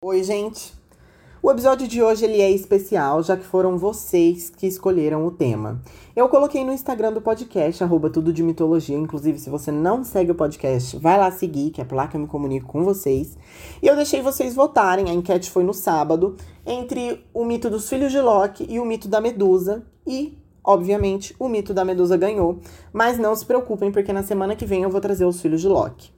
Oi, gente. O episódio de hoje ele é especial, já que foram vocês que escolheram o tema. Eu coloquei no Instagram do podcast, arroba tudo de mitologia. Inclusive, se você não segue o podcast, vai lá seguir, que é lá que eu me comunico com vocês. E eu deixei vocês votarem, a enquete foi no sábado, entre o mito dos filhos de Loki e o mito da Medusa. E, obviamente, o mito da Medusa ganhou. Mas não se preocupem, porque na semana que vem eu vou trazer os filhos de Loki.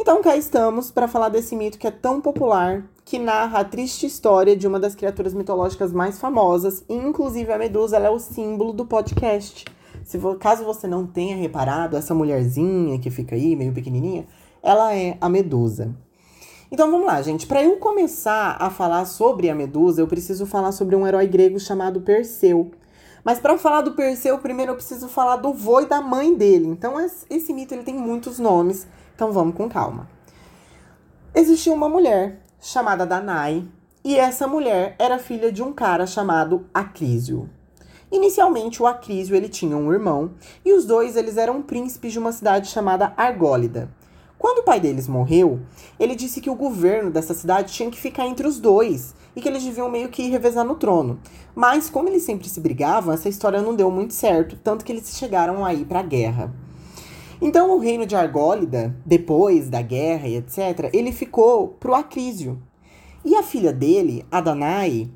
Então cá estamos para falar desse mito que é tão popular, que narra a triste história de uma das criaturas mitológicas mais famosas, e inclusive a Medusa é o símbolo do podcast. Se caso você não tenha reparado, essa mulherzinha que fica aí, meio pequenininha, ela é a Medusa. Então vamos lá, gente. Para eu começar a falar sobre a Medusa, eu preciso falar sobre um herói grego chamado Perseu. Mas para falar do Perseu, primeiro eu preciso falar do vô e da mãe dele. Então esse mito ele tem muitos nomes. Então vamos com calma. Existia uma mulher chamada Danai, e essa mulher era filha de um cara chamado Acrísio. Inicialmente, o Acrísio ele tinha um irmão, e os dois eles eram príncipes de uma cidade chamada Argólida. Quando o pai deles morreu, ele disse que o governo dessa cidade tinha que ficar entre os dois e que eles deviam meio que revezar no trono. Mas como eles sempre se brigavam, essa história não deu muito certo, tanto que eles chegaram a ir para a guerra. Então o reino de Argólida, depois da guerra e etc, ele ficou pro Acrísio. E a filha dele, a Danai,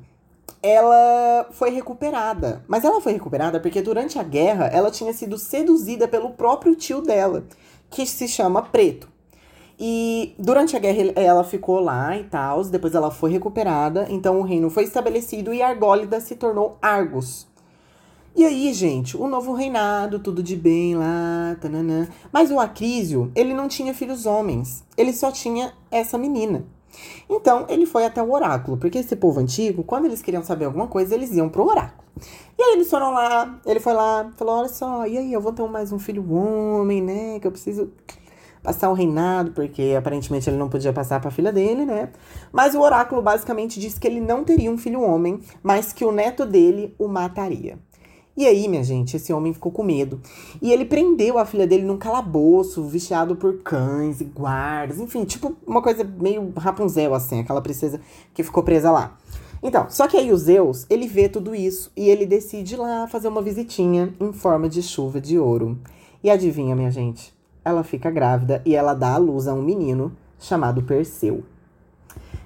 ela foi recuperada. Mas ela foi recuperada porque durante a guerra ela tinha sido seduzida pelo próprio tio dela, que se chama Preto. E durante a guerra ela ficou lá e tal, depois ela foi recuperada, então o reino foi estabelecido e Argólida se tornou Argos. E aí, gente, o novo reinado, tudo de bem lá, tananã. Mas o Acrísio, ele não tinha filhos homens. Ele só tinha essa menina. Então, ele foi até o oráculo, porque esse povo antigo, quando eles queriam saber alguma coisa, eles iam pro oráculo. E aí eles foram lá, ele foi lá, falou: Olha só, e aí, eu vou ter mais um filho homem, né? Que eu preciso passar o reinado, porque aparentemente ele não podia passar para a filha dele, né? Mas o oráculo basicamente disse que ele não teria um filho homem, mas que o neto dele o mataria. E aí, minha gente, esse homem ficou com medo. E ele prendeu a filha dele num calabouço, viciado por cães e guardas, enfim, tipo uma coisa meio Rapunzel, assim, aquela princesa que ficou presa lá. Então, só que aí o Zeus, ele vê tudo isso e ele decide ir lá fazer uma visitinha em forma de chuva de ouro. E adivinha, minha gente? Ela fica grávida e ela dá à luz a um menino chamado Perseu.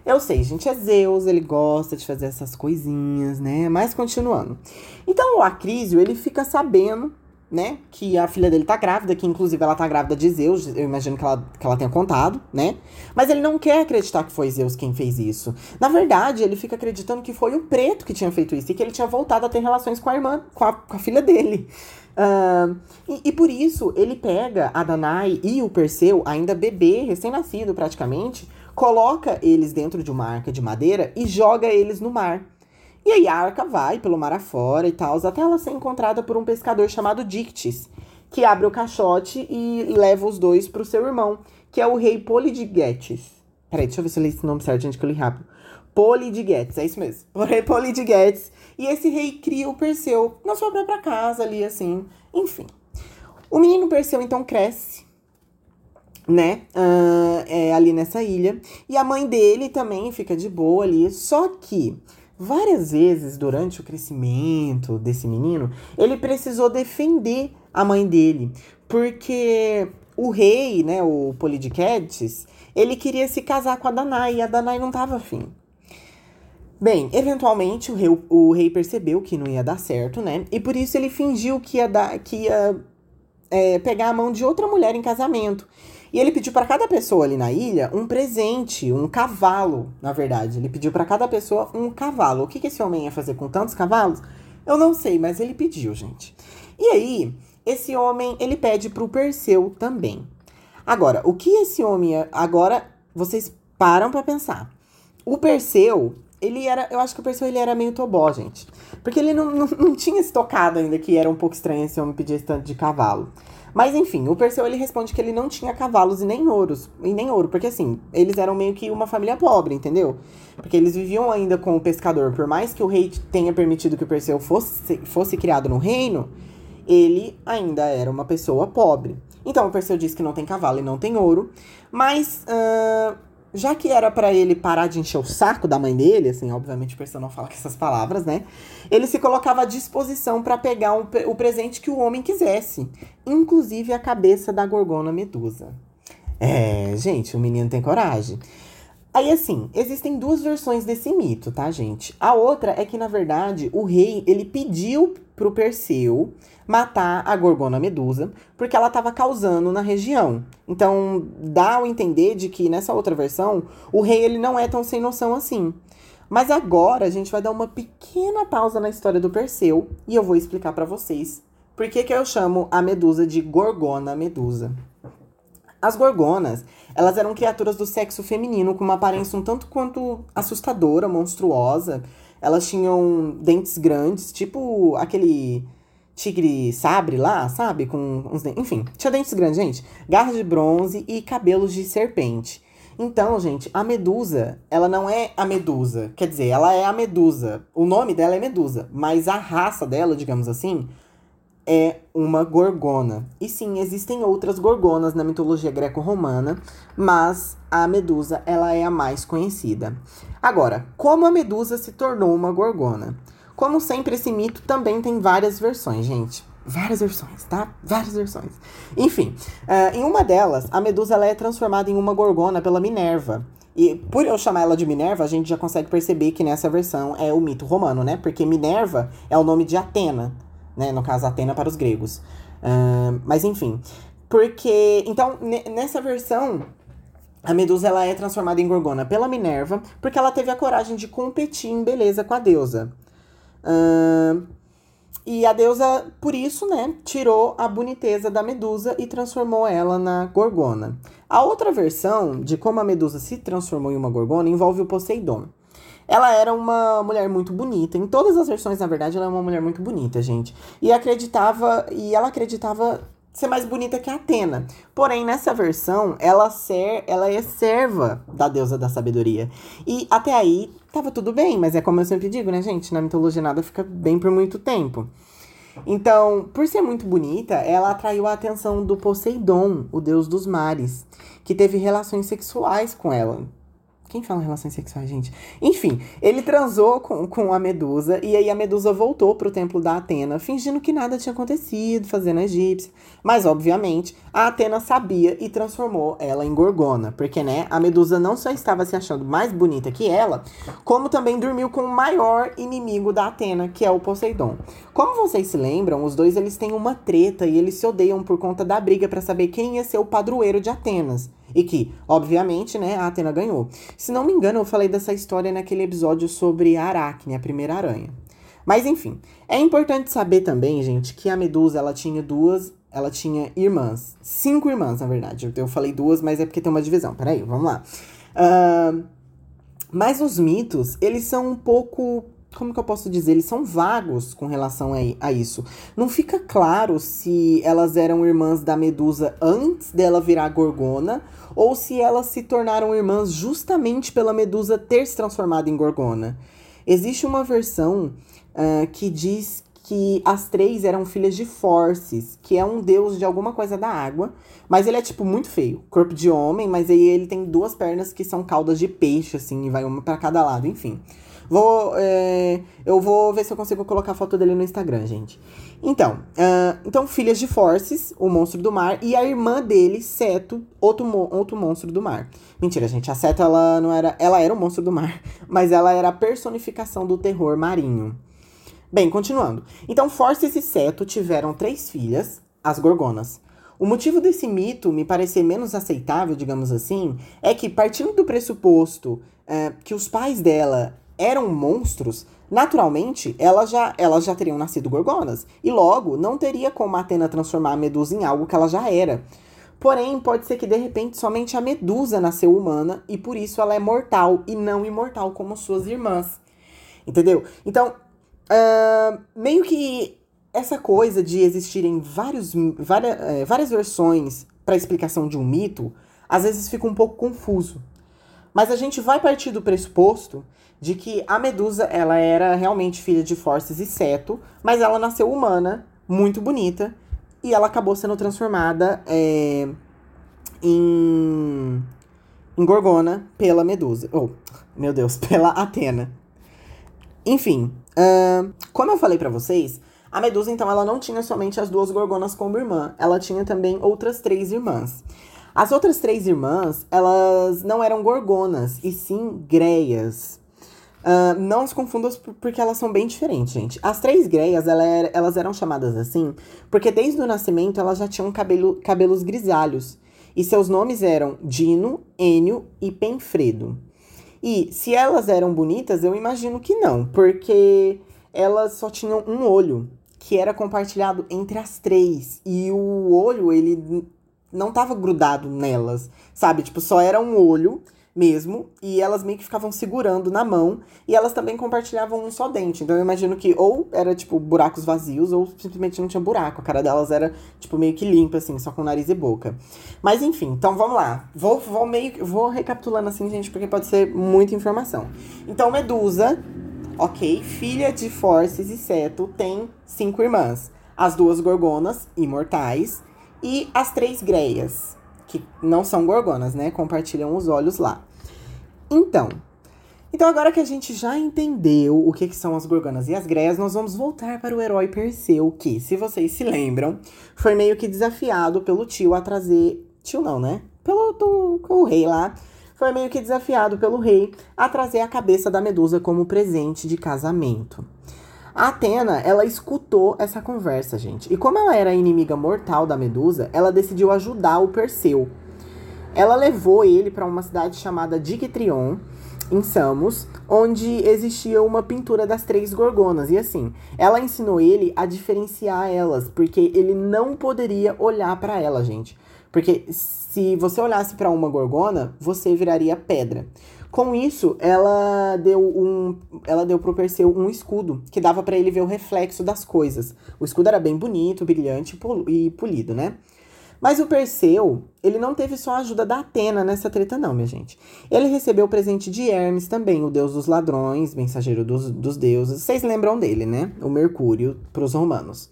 Eu sei, gente, é Zeus, ele gosta de fazer essas coisinhas, né? Mas continuando. Então o Acrísio, ele fica sabendo, né, que a filha dele tá grávida, que inclusive ela tá grávida de Zeus, eu imagino que ela, que ela tenha contado, né? Mas ele não quer acreditar que foi Zeus quem fez isso. Na verdade, ele fica acreditando que foi o preto que tinha feito isso e que ele tinha voltado a ter relações com a irmã, com a, com a filha dele. Uh, e, e, por isso ele pega a Danai e o Perseu, ainda bebê, recém-nascido praticamente, coloca eles dentro de uma arca de madeira e joga eles no mar. E aí a arca vai pelo mar afora e tal, até ela ser encontrada por um pescador chamado Dictis, que abre o caixote e leva os dois para o seu irmão, que é o rei Polidigetes. Peraí, deixa eu ver se eu li esse nome certo, gente, que eu li rápido. Polidigetes, é isso mesmo. O rei Polidigetes. E esse rei cria o Perseu na sua própria casa ali, assim. Enfim. O menino Perseu, então, cresce né? Uh, é, ali nessa ilha. E a mãe dele também fica de boa ali. Só que várias vezes durante o crescimento desse menino, ele precisou defender a mãe dele. Porque o rei, né, o Polidiquetes, ele queria se casar com a Danai e a Danai não tava afim. Bem, eventualmente o rei, o rei percebeu que não ia dar certo, né? E por isso ele fingiu que ia, dar, que ia é, pegar a mão de outra mulher em casamento. E ele pediu para cada pessoa ali na ilha um presente, um cavalo, na verdade. Ele pediu para cada pessoa um cavalo. O que, que esse homem ia fazer com tantos cavalos? Eu não sei, mas ele pediu, gente. E aí, esse homem, ele pede pro Perseu também. Agora, o que esse homem... Agora, vocês param para pensar. O Perseu, ele era... Eu acho que o Perseu, ele era meio tobó, gente. Porque ele não, não, não tinha se tocado ainda que era um pouco estranho esse homem pedir esse tanto de cavalo. Mas enfim, o Perseu ele responde que ele não tinha cavalos e nem ouros, e nem ouro, porque assim, eles eram meio que uma família pobre, entendeu? Porque eles viviam ainda com o pescador, por mais que o rei tenha permitido que o Perseu fosse, fosse criado no reino, ele ainda era uma pessoa pobre. Então o Perseu diz que não tem cavalo e não tem ouro, mas uh, já que era para ele parar de encher o saco da mãe dele, assim, obviamente o Perseu não fala com essas palavras, né? Ele se colocava à disposição para pegar o presente que o homem quisesse, inclusive a cabeça da Gorgona Medusa. É, gente, o menino tem coragem. Aí, assim, existem duas versões desse mito, tá, gente? A outra é que, na verdade, o rei, ele pediu pro Perseu matar a Gorgona Medusa, porque ela estava causando na região. Então, dá o entender de que, nessa outra versão, o rei, ele não é tão sem noção assim. Mas agora, a gente vai dar uma pequena pausa na história do Perseu, e eu vou explicar para vocês por que, que eu chamo a Medusa de Gorgona Medusa. As gorgonas, elas eram criaturas do sexo feminino com uma aparência um tanto quanto assustadora, monstruosa. Elas tinham dentes grandes, tipo aquele tigre sabre lá, sabe? Com uns dentes. Enfim, tinha dentes grandes, gente. Garras de bronze e cabelos de serpente. Então, gente, a medusa, ela não é a medusa. Quer dizer, ela é a medusa. O nome dela é medusa. Mas a raça dela, digamos assim, é uma gorgona. E sim, existem outras gorgonas na mitologia greco-romana, mas a medusa ela é a mais conhecida. Agora, como a medusa se tornou uma gorgona? Como sempre, esse mito também tem várias versões, gente. Várias versões, tá? Várias versões. Enfim, uh, em uma delas, a medusa ela é transformada em uma gorgona pela Minerva. E por eu chamar ela de Minerva, a gente já consegue perceber que nessa versão é o mito romano, né? Porque Minerva é o nome de Atena, né? No caso, Atena para os gregos. Uh, mas enfim. Porque. Então, nessa versão, a Medusa ela é transformada em Gorgona pela Minerva, porque ela teve a coragem de competir em beleza com a deusa. Uh, e a deusa, por isso, né, tirou a boniteza da Medusa e transformou ela na Gorgona. A outra versão de como a Medusa se transformou em uma Gorgona envolve o Poseidon. Ela era uma mulher muito bonita. Em todas as versões, na verdade, ela é uma mulher muito bonita, gente. E acreditava, e ela acreditava ser mais bonita que Atena. Porém, nessa versão, ela, ser, ela é serva da deusa da sabedoria. E até aí tava tudo bem, mas é como eu sempre digo, né, gente? Na mitologia nada fica bem por muito tempo. Então, por ser muito bonita, ela atraiu a atenção do Poseidon, o deus dos mares, que teve relações sexuais com ela. Quem fala relações sexuais, gente? Enfim, ele transou com, com a Medusa e aí a Medusa voltou pro templo da Atena, fingindo que nada tinha acontecido, fazendo a egípcia. Mas, obviamente, a Atena sabia e transformou ela em Gorgona, porque, né, a Medusa não só estava se achando mais bonita que ela, como também dormiu com o maior inimigo da Atena, que é o Poseidon. Como vocês se lembram, os dois eles têm uma treta e eles se odeiam por conta da briga para saber quem ia ser o padroeiro de Atenas. E que, obviamente, né, a Atena ganhou. Se não me engano, eu falei dessa história naquele episódio sobre a Aracne, a primeira aranha. Mas enfim, é importante saber também, gente, que a Medusa ela tinha duas, ela tinha irmãs, cinco irmãs, na verdade. Eu falei duas, mas é porque tem uma divisão. Peraí, vamos lá. Uh, mas os mitos, eles são um pouco como que eu posso dizer? Eles são vagos com relação a, a, isso. Não fica claro se elas eram irmãs da Medusa antes dela virar Gorgona ou se elas se tornaram irmãs justamente pela Medusa ter se transformado em Gorgona. Existe uma versão uh, que diz que as três eram filhas de Forces, que é um deus de alguma coisa da água, mas ele é tipo muito feio, corpo de homem, mas aí ele tem duas pernas que são caudas de peixe assim, e vai uma para cada lado, enfim. Vou, é, eu vou ver se eu consigo colocar a foto dele no Instagram, gente. Então, uh, então filhas de Forces, o monstro do mar, e a irmã dele, Seto, outro, outro monstro do mar. Mentira, gente, a Seto ela não era, ela era o monstro do mar, mas ela era a personificação do terror marinho. Bem, continuando. Então, Forces e Seto tiveram três filhas, as Gorgonas. O motivo desse mito me parecer menos aceitável, digamos assim, é que, partindo do pressuposto uh, que os pais dela eram monstros, naturalmente elas já, elas já teriam nascido gorgonas. E logo, não teria como a Atena transformar a Medusa em algo que ela já era. Porém, pode ser que de repente somente a Medusa nasceu humana e por isso ela é mortal e não imortal como suas irmãs. Entendeu? Então, uh, meio que essa coisa de existirem vários, várias, é, várias versões para explicação de um mito, às vezes fica um pouco confuso. Mas a gente vai partir do pressuposto de que a Medusa ela era realmente filha de Forces e Seto, mas ela nasceu humana, muito bonita, e ela acabou sendo transformada é, em, em Gorgona pela Medusa. Oh, meu Deus, pela Atena. Enfim, uh, como eu falei para vocês, a Medusa, então, ela não tinha somente as duas Gorgonas como irmã, ela tinha também outras três irmãs. As outras três irmãs, elas não eram gorgonas, e sim greias. Uh, não se confundam porque elas são bem diferentes, gente. As três greias, elas eram chamadas assim porque desde o nascimento elas já tinham cabelo, cabelos grisalhos. E seus nomes eram Dino, Enio e Penfredo. E se elas eram bonitas, eu imagino que não, porque elas só tinham um olho, que era compartilhado entre as três. E o olho, ele não tava grudado nelas, sabe? Tipo, só era um olho mesmo, e elas meio que ficavam segurando na mão, e elas também compartilhavam um só dente. Então eu imagino que ou era, tipo, buracos vazios, ou simplesmente não tinha buraco. A cara delas era, tipo, meio que limpa, assim, só com nariz e boca. Mas enfim, então vamos lá. Vou, vou meio vou recapitulando assim, gente, porque pode ser muita informação. Então, Medusa, ok, filha de Forces e Seto, tem cinco irmãs. As duas Gorgonas, imortais, e as três Greias, que não são Gorgonas, né? Compartilham os olhos lá. Então, então agora que a gente já entendeu o que, que são as Gorgonas e as Greias, nós vamos voltar para o herói Perseu, que, se vocês se lembram, foi meio que desafiado pelo tio a trazer... Tio não, né? Pelo do, o rei lá. Foi meio que desafiado pelo rei a trazer a cabeça da Medusa como presente de casamento. A Atena, ela escutou essa conversa, gente. E como ela era inimiga mortal da Medusa, ela decidiu ajudar o Perseu. Ela levou ele para uma cidade chamada Dictrion, em Samos, onde existia uma pintura das três gorgonas. E assim, ela ensinou ele a diferenciar elas, porque ele não poderia olhar para ela, gente. Porque se você olhasse para uma gorgona, você viraria pedra. Com isso, ela deu um, ela deu pro Perseu um escudo que dava para ele ver o reflexo das coisas. O escudo era bem bonito, brilhante e polido, né? Mas o Perseu, ele não teve só a ajuda da Atena nessa treta não, minha gente. Ele recebeu o presente de Hermes também, o deus dos ladrões, mensageiro dos, dos deuses. Vocês lembram dele, né? O Mercúrio para os romanos.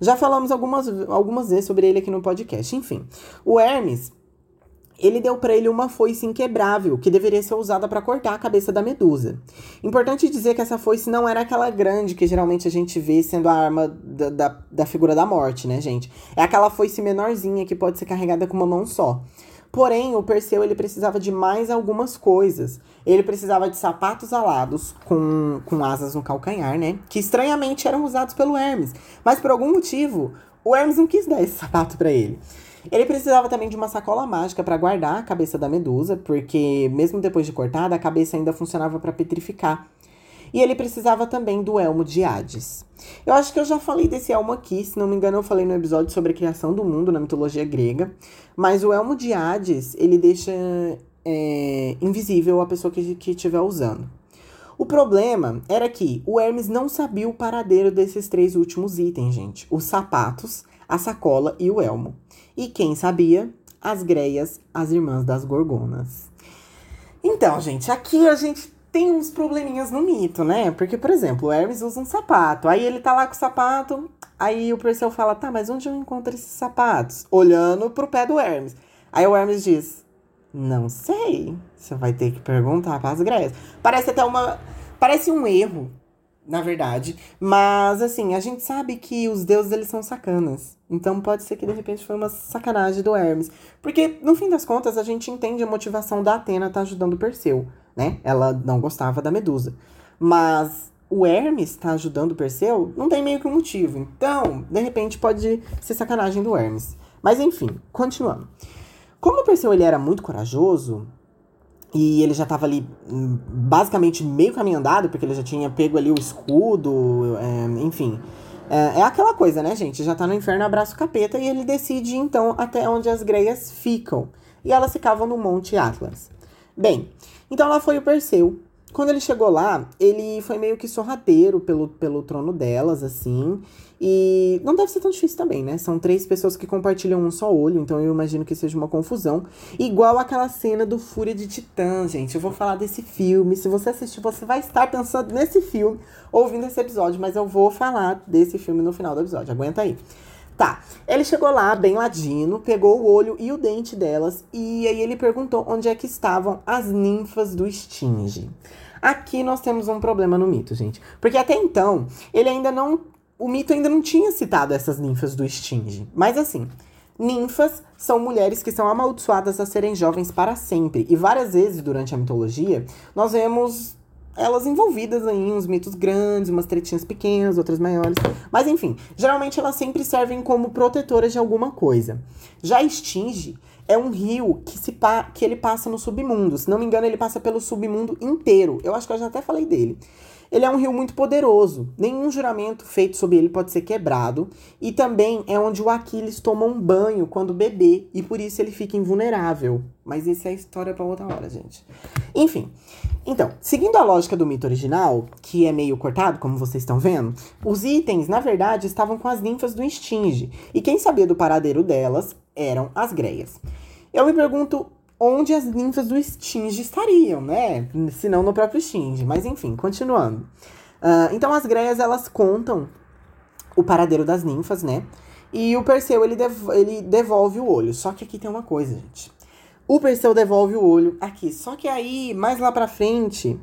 Já falamos algumas, algumas vezes sobre ele aqui no podcast. Enfim, o Hermes, ele deu para ele uma foice inquebrável, que deveria ser usada para cortar a cabeça da medusa. Importante dizer que essa foice não era aquela grande que geralmente a gente vê sendo a arma da, da, da figura da morte, né, gente? É aquela foice menorzinha que pode ser carregada com uma mão só. Porém, o Perseu ele precisava de mais algumas coisas. Ele precisava de sapatos alados com, com asas no calcanhar, né? Que estranhamente eram usados pelo Hermes. Mas por algum motivo, o Hermes não quis dar esse sapato para ele. Ele precisava também de uma sacola mágica para guardar a cabeça da medusa, porque mesmo depois de cortada, a cabeça ainda funcionava para petrificar. E ele precisava também do elmo de Hades. Eu acho que eu já falei desse elmo aqui, se não me engano, eu falei no episódio sobre a criação do mundo na mitologia grega. Mas o elmo de Hades, ele deixa é, invisível a pessoa que, estiver usando. O problema era que o Hermes não sabia o paradeiro desses três últimos itens, gente: os sapatos, a sacola e o elmo. E quem sabia? As Greias, as irmãs das Gorgonas. Então, gente, aqui a gente tem uns probleminhas no mito, né? Porque, por exemplo, o Hermes usa um sapato, aí ele tá lá com o sapato, aí o Perseu fala, tá, mas onde eu encontro esses sapatos? Olhando pro pé do Hermes. Aí o Hermes diz, não sei, você vai ter que perguntar para as Greias. Parece até uma... Parece um erro, na verdade. Mas, assim, a gente sabe que os deuses, eles são sacanas. Então, pode ser que, de repente, foi uma sacanagem do Hermes. Porque, no fim das contas, a gente entende a motivação da Atena tá ajudando o Perseu, né? Ela não gostava da Medusa. Mas o Hermes tá ajudando o Perseu, não tem meio que um motivo. Então, de repente, pode ser sacanagem do Hermes. Mas, enfim, continuando. Como o Perseu, ele era muito corajoso, e ele já tava ali, hum, basicamente, meio caminho andado, porque ele já tinha pego ali o escudo, é, enfim. É, é, aquela coisa, né, gente? Já tá no inferno, abraça o capeta, e ele decide, então, até onde as greias ficam. E elas ficavam no Monte Atlas. Bem, então lá foi o Perseu. Quando ele chegou lá, ele foi meio que sorrateiro pelo, pelo trono delas, assim. E não deve ser tão difícil também, né? São três pessoas que compartilham um só olho, então eu imagino que seja uma confusão. Igual aquela cena do Fúria de Titã, gente. Eu vou falar desse filme. Se você assistir, você vai estar pensando nesse filme, ouvindo esse episódio, mas eu vou falar desse filme no final do episódio. Aguenta aí. Tá, ele chegou lá, bem ladino, pegou o olho e o dente delas, e aí ele perguntou onde é que estavam as ninfas do Stinge. Aqui nós temos um problema no mito, gente. Porque até então, ele ainda não. O mito ainda não tinha citado essas ninfas do Stinge. Mas assim, ninfas são mulheres que são amaldiçoadas a serem jovens para sempre. E várias vezes durante a mitologia, nós vemos elas envolvidas em uns mitos grandes, umas tretinhas pequenas, outras maiores. Mas enfim, geralmente elas sempre servem como protetoras de alguma coisa. Já Stinge é um rio que, se que ele passa no submundo. Se não me engano, ele passa pelo submundo inteiro. Eu acho que eu já até falei dele. Ele é um rio muito poderoso. Nenhum juramento feito sobre ele pode ser quebrado. E também é onde o Aquiles toma um banho quando bebê. E por isso ele fica invulnerável. Mas isso é história para outra hora, gente. Enfim. Então, seguindo a lógica do mito original, que é meio cortado, como vocês estão vendo, os itens, na verdade, estavam com as ninfas do Stinge. E quem sabia do paradeiro delas eram as greias. Eu me pergunto onde as ninfas do Stinge estariam, né? Se não no próprio Stinge. Mas enfim, continuando. Uh, então as greias, elas contam o paradeiro das ninfas, né? E o Perseu, ele, dev ele devolve o olho. Só que aqui tem uma coisa, gente. O Perseu devolve o olho aqui. Só que aí, mais lá pra frente,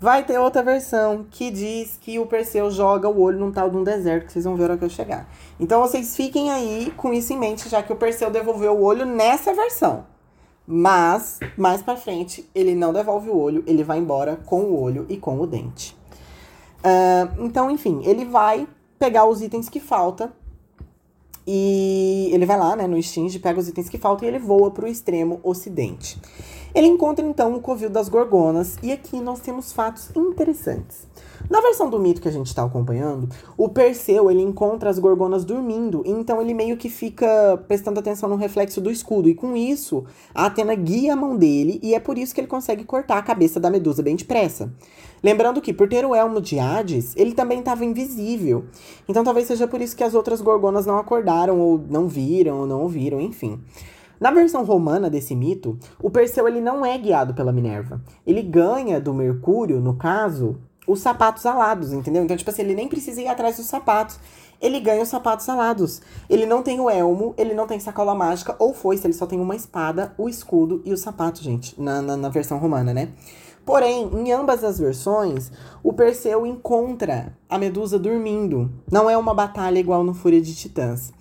vai ter outra versão que diz que o Perseu joga o olho num tal de um deserto, que vocês vão ver a hora que eu chegar. Então vocês fiquem aí com isso em mente, já que o Perseu devolveu o olho nessa versão. Mas, mais pra frente, ele não devolve o olho, ele vai embora com o olho e com o dente. Uh, então, enfim, ele vai pegar os itens que falta e ele vai lá, né, no Stinge, pega os itens que faltam e ele voa para o extremo ocidente. Ele encontra então o covil das Gorgonas e aqui nós temos fatos interessantes. Na versão do mito que a gente está acompanhando, o Perseu ele encontra as gorgonas dormindo, então ele meio que fica prestando atenção no reflexo do escudo, e com isso a Atena guia a mão dele, e é por isso que ele consegue cortar a cabeça da Medusa bem depressa. Lembrando que, por ter o elmo de Hades, ele também estava invisível. Então talvez seja por isso que as outras gorgonas não acordaram, ou não viram, ou não ouviram, enfim. Na versão romana desse mito, o Perseu ele não é guiado pela Minerva. Ele ganha do Mercúrio, no caso, os sapatos alados, entendeu? Então, tipo assim, ele nem precisa ir atrás dos sapatos. Ele ganha os sapatos alados. Ele não tem o elmo, ele não tem sacola mágica, ou foice, ele só tem uma espada, o escudo e o sapato, gente, na, na, na versão romana, né? Porém, em ambas as versões, o Perseu encontra a Medusa dormindo. Não é uma batalha igual no Fúria de Titãs.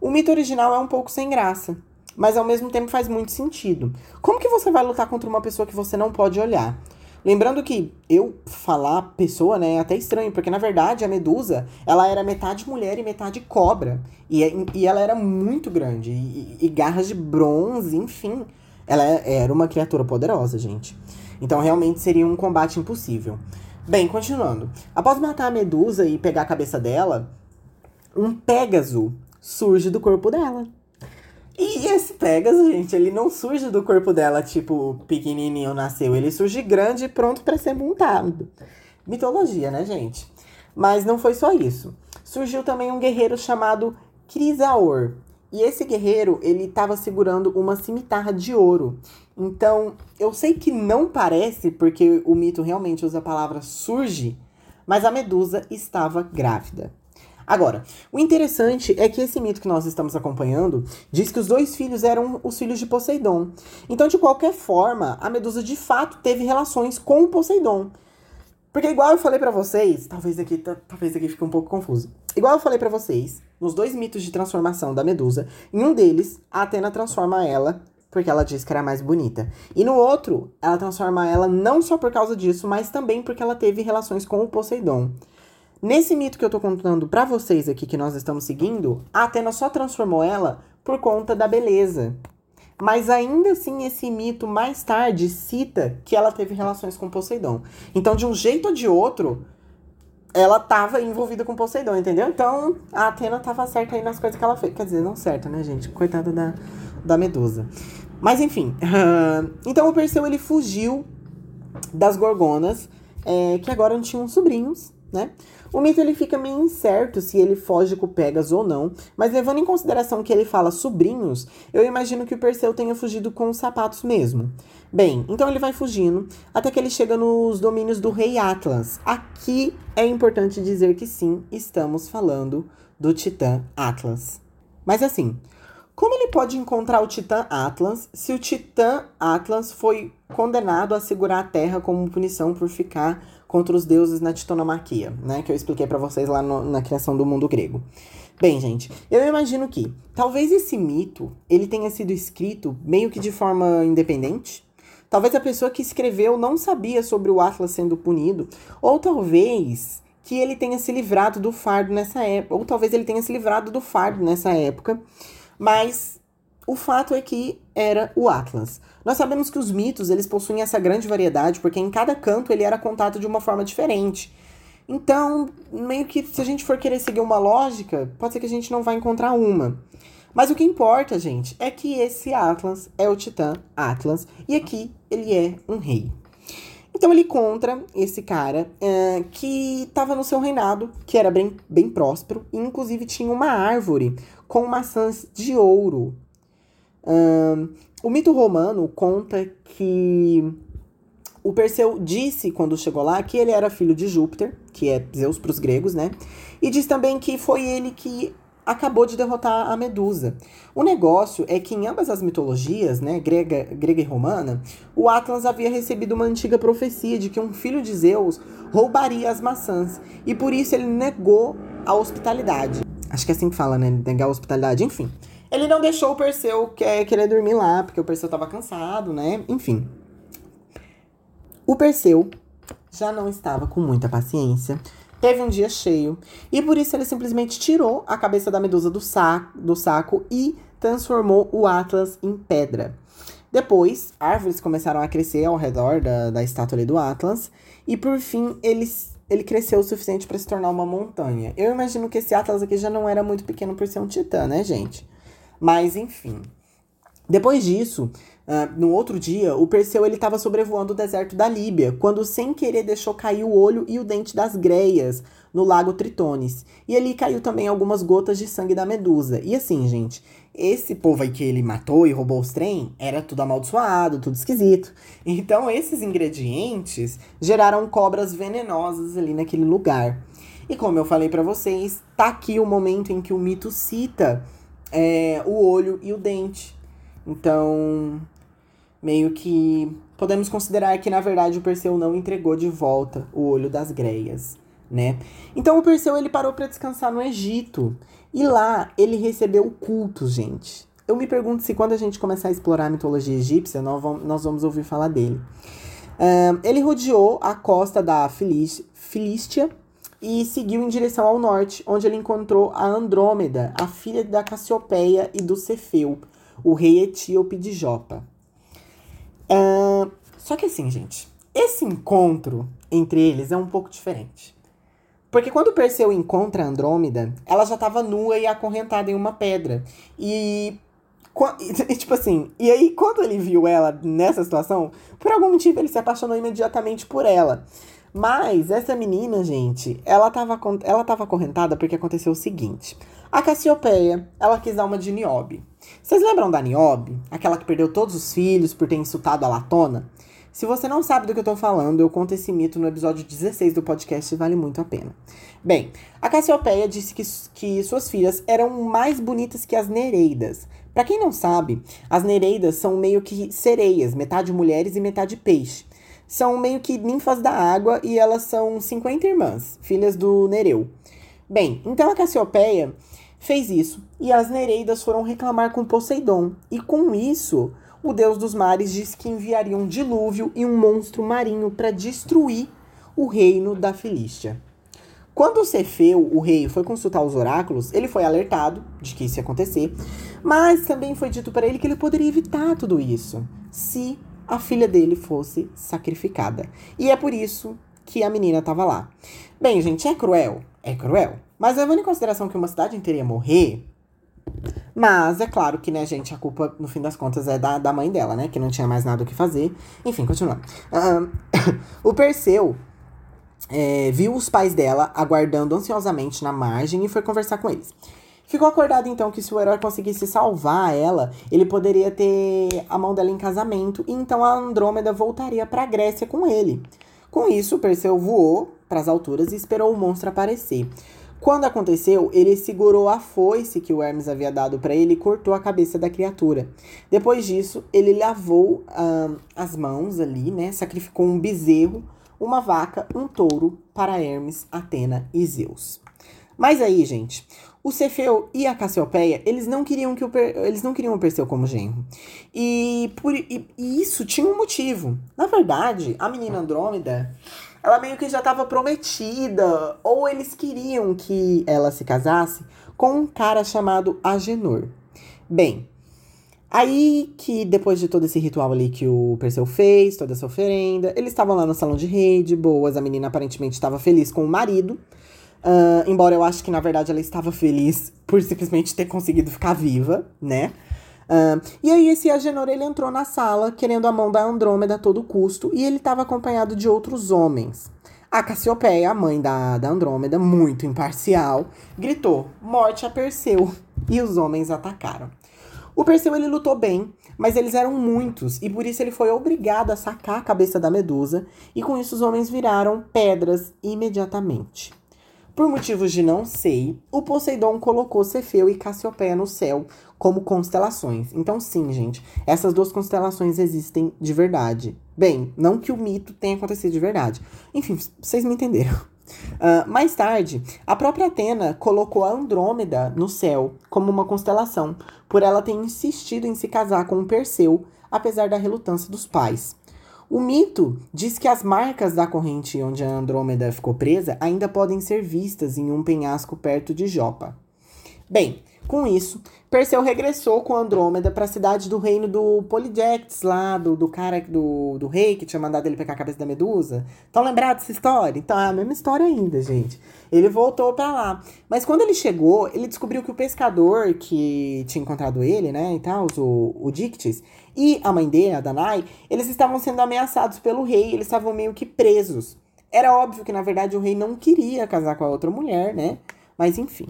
O mito original é um pouco sem graça, mas ao mesmo tempo faz muito sentido. Como que você vai lutar contra uma pessoa que você não pode olhar? Lembrando que eu falar pessoa, né, é até estranho, porque na verdade a Medusa, ela era metade mulher e metade cobra. E, e ela era muito grande, e, e garras de bronze, enfim. Ela era uma criatura poderosa, gente. Então realmente seria um combate impossível. Bem, continuando. Após matar a Medusa e pegar a cabeça dela, um Pégaso surge do corpo dela. E esse Pegasus, gente, ele não surge do corpo dela, tipo, pequenininho nasceu. Ele surge grande e pronto para ser montado. Mitologia, né, gente? Mas não foi só isso. Surgiu também um guerreiro chamado Crisaor. E esse guerreiro, ele estava segurando uma cimitarra de ouro. Então, eu sei que não parece, porque o mito realmente usa a palavra surge, mas a Medusa estava grávida. Agora, o interessante é que esse mito que nós estamos acompanhando diz que os dois filhos eram os filhos de Poseidon. Então, de qualquer forma, a Medusa de fato teve relações com o Poseidon. Porque igual eu falei para vocês, talvez aqui, talvez aqui fique um pouco confuso. Igual eu falei para vocês, nos dois mitos de transformação da Medusa, em um deles, a Atena transforma ela porque ela diz que era mais bonita. E no outro, ela transforma ela não só por causa disso, mas também porque ela teve relações com o Poseidon. Nesse mito que eu tô contando para vocês aqui que nós estamos seguindo, a Atena só transformou ela por conta da beleza. Mas ainda assim, esse mito mais tarde cita que ela teve relações com Poseidon. Então, de um jeito ou de outro, ela tava envolvida com Poseidon, entendeu? Então, a Atena tava certa aí nas coisas que ela fez. Quer dizer, não certa, né, gente? Coitada da, da Medusa. Mas enfim. Uh, então, o Perseu ele fugiu das Gorgonas, é, que agora tinham sobrinhos, né? O mito ele fica meio incerto se ele foge com o Pegas ou não, mas levando em consideração que ele fala sobrinhos, eu imagino que o Perseu tenha fugido com os sapatos mesmo. Bem, então ele vai fugindo até que ele chega nos domínios do rei Atlas. Aqui é importante dizer que sim, estamos falando do titã Atlas. Mas assim, como ele pode encontrar o Titã Atlas se o Titã Atlas foi condenado a segurar a Terra como punição por ficar contra os deuses na titonomaquia, né? Que eu expliquei para vocês lá no, na criação do mundo grego. Bem, gente, eu imagino que talvez esse mito ele tenha sido escrito meio que de forma independente. Talvez a pessoa que escreveu não sabia sobre o Atlas sendo punido, ou talvez que ele tenha se livrado do fardo nessa época, ou talvez ele tenha se livrado do fardo nessa época, mas o fato é que era o Atlas. Nós sabemos que os mitos, eles possuem essa grande variedade, porque em cada canto ele era contado de uma forma diferente. Então, meio que se a gente for querer seguir uma lógica, pode ser que a gente não vai encontrar uma. Mas o que importa, gente, é que esse Atlas é o Titã Atlas, e aqui ele é um rei. Então ele contra esse cara é, que estava no seu reinado, que era bem, bem próspero, e inclusive tinha uma árvore com maçãs de ouro. Um, o mito romano conta que o Perseu disse, quando chegou lá, que ele era filho de Júpiter, que é Zeus para os gregos, né? E diz também que foi ele que acabou de derrotar a Medusa. O negócio é que em ambas as mitologias, né, grega, grega e romana, o Atlas havia recebido uma antiga profecia de que um filho de Zeus roubaria as maçãs, e por isso ele negou a hospitalidade. Acho que é assim que fala, né? Negar a hospitalidade, enfim. Ele não deixou o Perseu querer dormir lá, porque o Perseu estava cansado, né? Enfim. O Perseu já não estava com muita paciência teve um dia cheio. E por isso ele simplesmente tirou a cabeça da medusa do, sa do saco e transformou o Atlas em pedra. Depois, árvores começaram a crescer ao redor da, da estátua do Atlas. E por fim, eles, ele cresceu o suficiente para se tornar uma montanha. Eu imagino que esse Atlas aqui já não era muito pequeno por ser um titã, né, gente? Mas enfim. Depois disso, Uh, no outro dia, o Perseu ele estava sobrevoando o deserto da Líbia, quando sem querer deixou cair o olho e o dente das greias no lago Tritones. E ali caiu também algumas gotas de sangue da Medusa. E assim, gente, esse povo aí que ele matou e roubou os trem era tudo amaldiçoado, tudo esquisito. Então esses ingredientes geraram cobras venenosas ali naquele lugar. E como eu falei para vocês, tá aqui o momento em que o mito cita é, o olho e o dente. Então, meio que podemos considerar que na verdade o Perseu não entregou de volta o olho das greias, né? Então o Perseu ele parou para descansar no Egito e lá ele recebeu cultos, gente. Eu me pergunto se quando a gente começar a explorar a mitologia egípcia nós vamos, nós vamos ouvir falar dele. Um, ele rodeou a costa da Filístia e seguiu em direção ao norte, onde ele encontrou a Andrômeda, a filha da Cassiopeia e do Cefeu, o rei etíope de Jopa. Uh, só que assim, gente, esse encontro entre eles é um pouco diferente. Porque quando Perseu encontra Andrômeda, ela já estava nua e acorrentada em uma pedra. E, e, tipo assim, e aí quando ele viu ela nessa situação, por algum motivo ele se apaixonou imediatamente por ela. Mas essa menina, gente, ela estava ela tava acorrentada porque aconteceu o seguinte. A Cassiopeia, ela quis dar uma de Niobe. Vocês lembram da Niobe? Aquela que perdeu todos os filhos por ter insultado a Latona? Se você não sabe do que eu tô falando, eu conto esse mito no episódio 16 do podcast e vale muito a pena. Bem, a Cassiopeia disse que, que suas filhas eram mais bonitas que as Nereidas. Para quem não sabe, as Nereidas são meio que sereias, metade mulheres e metade peixe. São meio que ninfas da água e elas são 50 irmãs, filhas do Nereu. Bem, então a Cassiopeia fez isso, e as Nereidas foram reclamar com Poseidon, e com isso, o deus dos mares disse que enviaria um dilúvio e um monstro marinho para destruir o reino da Filístia. Quando Cefeu, o rei, foi consultar os oráculos, ele foi alertado de que isso ia acontecer, mas também foi dito para ele que ele poderia evitar tudo isso se a filha dele fosse sacrificada. E é por isso que a menina estava lá. Bem, gente, é cruel? É cruel. Mas levando em consideração que uma cidade inteira ia morrer. Mas é claro que, né, gente, a culpa, no fim das contas, é da, da mãe dela, né? Que não tinha mais nada o que fazer. Enfim, continuando. o Perseu é, viu os pais dela aguardando ansiosamente na margem e foi conversar com eles. Ficou acordado então que se o herói conseguisse salvar ela, ele poderia ter a mão dela em casamento e então a Andrômeda voltaria para a Grécia com ele. Com isso, Perseu voou para as alturas e esperou o monstro aparecer. Quando aconteceu, ele segurou a foice que o Hermes havia dado para ele e cortou a cabeça da criatura. Depois disso, ele lavou as mãos ali, né? Sacrificou um bezerro, uma vaca, um touro para Hermes, Atena e Zeus. Mas aí, gente, o Cefeu e a Cassiopeia, eles não queriam que o per... eles não queriam o Perseu como genro. E, por... e, e isso tinha um motivo. Na verdade, a menina Andrômeda, ela meio que já estava prometida, ou eles queriam que ela se casasse com um cara chamado Agenor. Bem, aí que depois de todo esse ritual ali que o Perseu fez, toda essa oferenda, eles estavam lá no salão de rei, de boas, a menina aparentemente estava feliz com o marido. Uh, embora eu acho que na verdade ela estava feliz por simplesmente ter conseguido ficar viva, né? Uh, e aí esse Agenor ele entrou na sala querendo a mão da Andrômeda a todo custo e ele estava acompanhado de outros homens. A Cassiopeia, a mãe da, da Andrômeda, muito imparcial, gritou: Morte a Perseu! E os homens atacaram. O Perseu ele lutou bem, mas eles eram muitos e por isso ele foi obrigado a sacar a cabeça da Medusa e com isso os homens viraram pedras imediatamente. Por motivos de não sei, o Poseidon colocou Cefeu e Cassiopeia no céu como constelações. Então, sim, gente, essas duas constelações existem de verdade. Bem, não que o mito tenha acontecido de verdade. Enfim, vocês me entenderam. Uh, mais tarde, a própria Atena colocou a Andrômeda no céu como uma constelação, por ela ter insistido em se casar com Perseu, apesar da relutância dos pais. O mito diz que as marcas da corrente onde a Andrômeda ficou presa ainda podem ser vistas em um penhasco perto de Jopa. Bem, com isso, Perseu regressou com Andrômeda para a cidade do reino do Polydectes, lá do, do cara do, do rei que tinha mandado ele pegar a cabeça da Medusa. Estão lembrados dessa história? Então é a mesma história ainda, gente. Ele voltou para lá. Mas quando ele chegou, ele descobriu que o pescador que tinha encontrado ele, né, e tal, o, o Dictis, e a mãe dele, a Danai, eles estavam sendo ameaçados pelo rei, eles estavam meio que presos. Era óbvio que, na verdade, o rei não queria casar com a outra mulher, né? Mas enfim.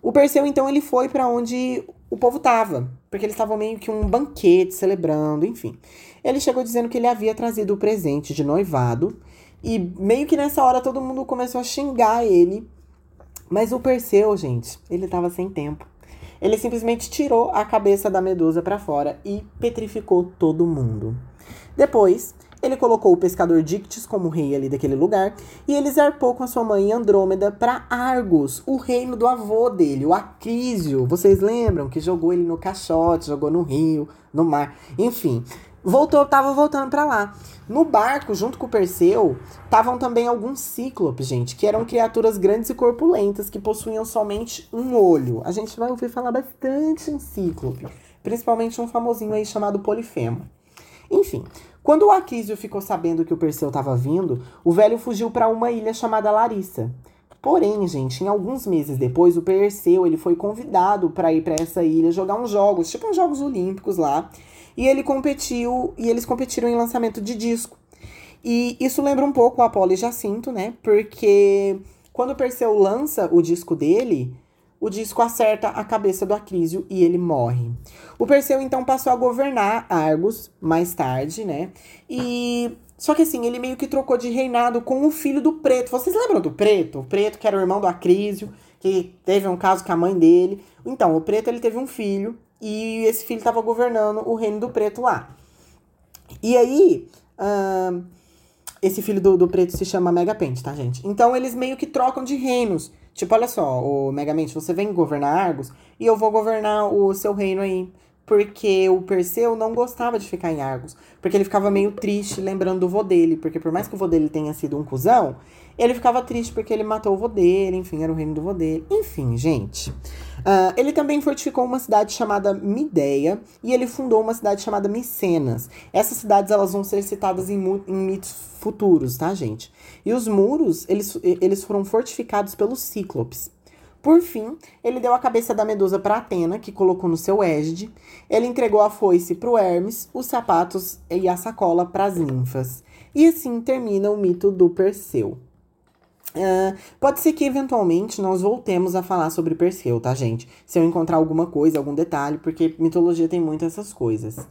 O Perseu, então, ele foi para onde o povo tava. Porque eles estavam meio que um banquete celebrando, enfim. Ele chegou dizendo que ele havia trazido o presente de noivado. E meio que nessa hora todo mundo começou a xingar ele. Mas o Perseu, gente, ele tava sem tempo. Ele simplesmente tirou a cabeça da medusa para fora e petrificou todo mundo. Depois, ele colocou o pescador Dictis como rei ali daquele lugar e ele zarpou com a sua mãe Andrômeda para Argos, o reino do avô dele, o Acrísio. Vocês lembram que jogou ele no caixote, jogou no rio, no mar, enfim. Voltou, tava voltando para lá. No barco, junto com o Perseu, estavam também alguns cíclopes, gente, que eram criaturas grandes e corpulentas que possuíam somente um olho. A gente vai ouvir falar bastante em cíclope, principalmente um famosinho aí chamado Polifemo. Enfim, quando o Aquísio ficou sabendo que o Perseu estava vindo, o velho fugiu para uma ilha chamada Larissa. Porém, gente, em alguns meses depois, o Perseu ele foi convidado para ir para essa ilha jogar uns jogos, tipo uns Jogos Olímpicos lá, e ele competiu e eles competiram em lançamento de disco. E isso lembra um pouco o Apolo e Jacinto, né? Porque quando o Perseu lança o disco dele, o disco acerta a cabeça do Acrísio e ele morre. O Perseu então passou a governar Argos mais tarde, né? E só que assim, ele meio que trocou de reinado com o filho do Preto. Vocês lembram do Preto? O Preto que era o irmão do Acrísio, que teve um caso com a mãe dele. Então, o Preto ele teve um filho e esse filho estava governando o reino do Preto lá. E aí, esse filho do, do Preto se chama Megapente, tá, gente? Então eles meio que trocam de reinos. Tipo, olha só, o Megamente, você vem governar Argos e eu vou governar o seu reino aí. Porque o Perseu não gostava de ficar em Argos. Porque ele ficava meio triste lembrando do vô dele. Porque por mais que o vô dele tenha sido um cuzão, ele ficava triste porque ele matou o vô dele. Enfim, era o reino do vô dele. Enfim, gente. Uh, ele também fortificou uma cidade chamada Mideia. E ele fundou uma cidade chamada Micenas. Essas cidades elas vão ser citadas em, em mitos futuros, tá, gente? E os muros, eles, eles foram fortificados pelos Cíclopes. Por fim, ele deu a cabeça da Medusa para Atena, que colocou no seu égide. Ele entregou a foice para o Hermes, os sapatos e a sacola para as ninfas. E assim termina o mito do Perseu. Uh, pode ser que eventualmente nós voltemos a falar sobre Perseu, tá, gente? Se eu encontrar alguma coisa, algum detalhe, porque mitologia tem muito essas coisas.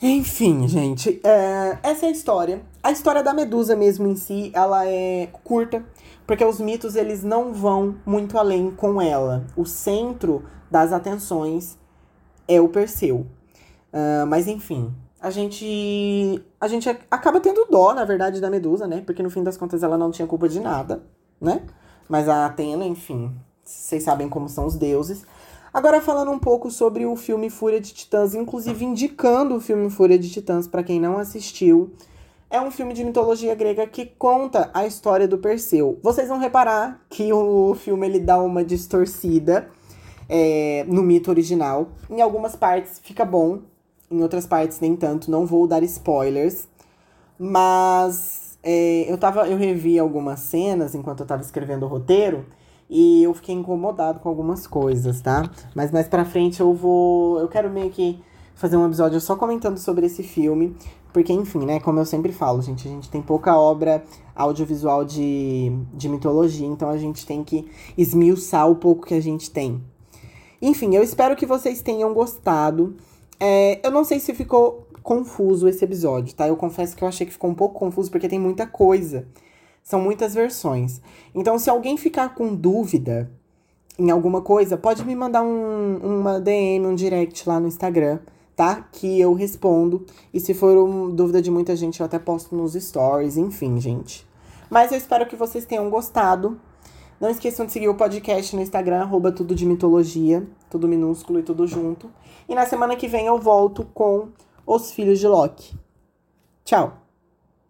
Enfim, gente, é, essa é a história. A história da Medusa mesmo em si, ela é curta, porque os mitos eles não vão muito além com ela. O centro das atenções é o Perseu. Uh, mas enfim, a gente a gente acaba tendo dó, na verdade, da Medusa, né? Porque no fim das contas ela não tinha culpa de nada, né? Mas a Atena, enfim, vocês sabem como são os deuses. Agora falando um pouco sobre o filme Fúria de Titãs, inclusive indicando o filme Fúria de Titãs para quem não assistiu. É um filme de mitologia grega que conta a história do Perseu. Vocês vão reparar que o filme ele dá uma distorcida é, no mito original. Em algumas partes fica bom, em outras partes nem tanto. Não vou dar spoilers, mas é, eu tava, eu revi algumas cenas enquanto eu tava escrevendo o roteiro e eu fiquei incomodado com algumas coisas, tá? Mas mais pra frente eu vou. Eu quero meio que fazer um episódio só comentando sobre esse filme. Porque, enfim, né? Como eu sempre falo, gente, a gente tem pouca obra audiovisual de, de mitologia, então a gente tem que esmiuçar o pouco que a gente tem. Enfim, eu espero que vocês tenham gostado. É, eu não sei se ficou confuso esse episódio, tá? Eu confesso que eu achei que ficou um pouco confuso porque tem muita coisa. São muitas versões. Então, se alguém ficar com dúvida em alguma coisa, pode me mandar um, uma DM, um direct lá no Instagram, tá? Que eu respondo. E se for uma dúvida de muita gente, eu até posto nos stories, enfim, gente. Mas eu espero que vocês tenham gostado. Não esqueçam de seguir o podcast no Instagram, arroba tudo de mitologia, tudo minúsculo e tudo junto. E na semana que vem eu volto com Os Filhos de Loki. Tchau!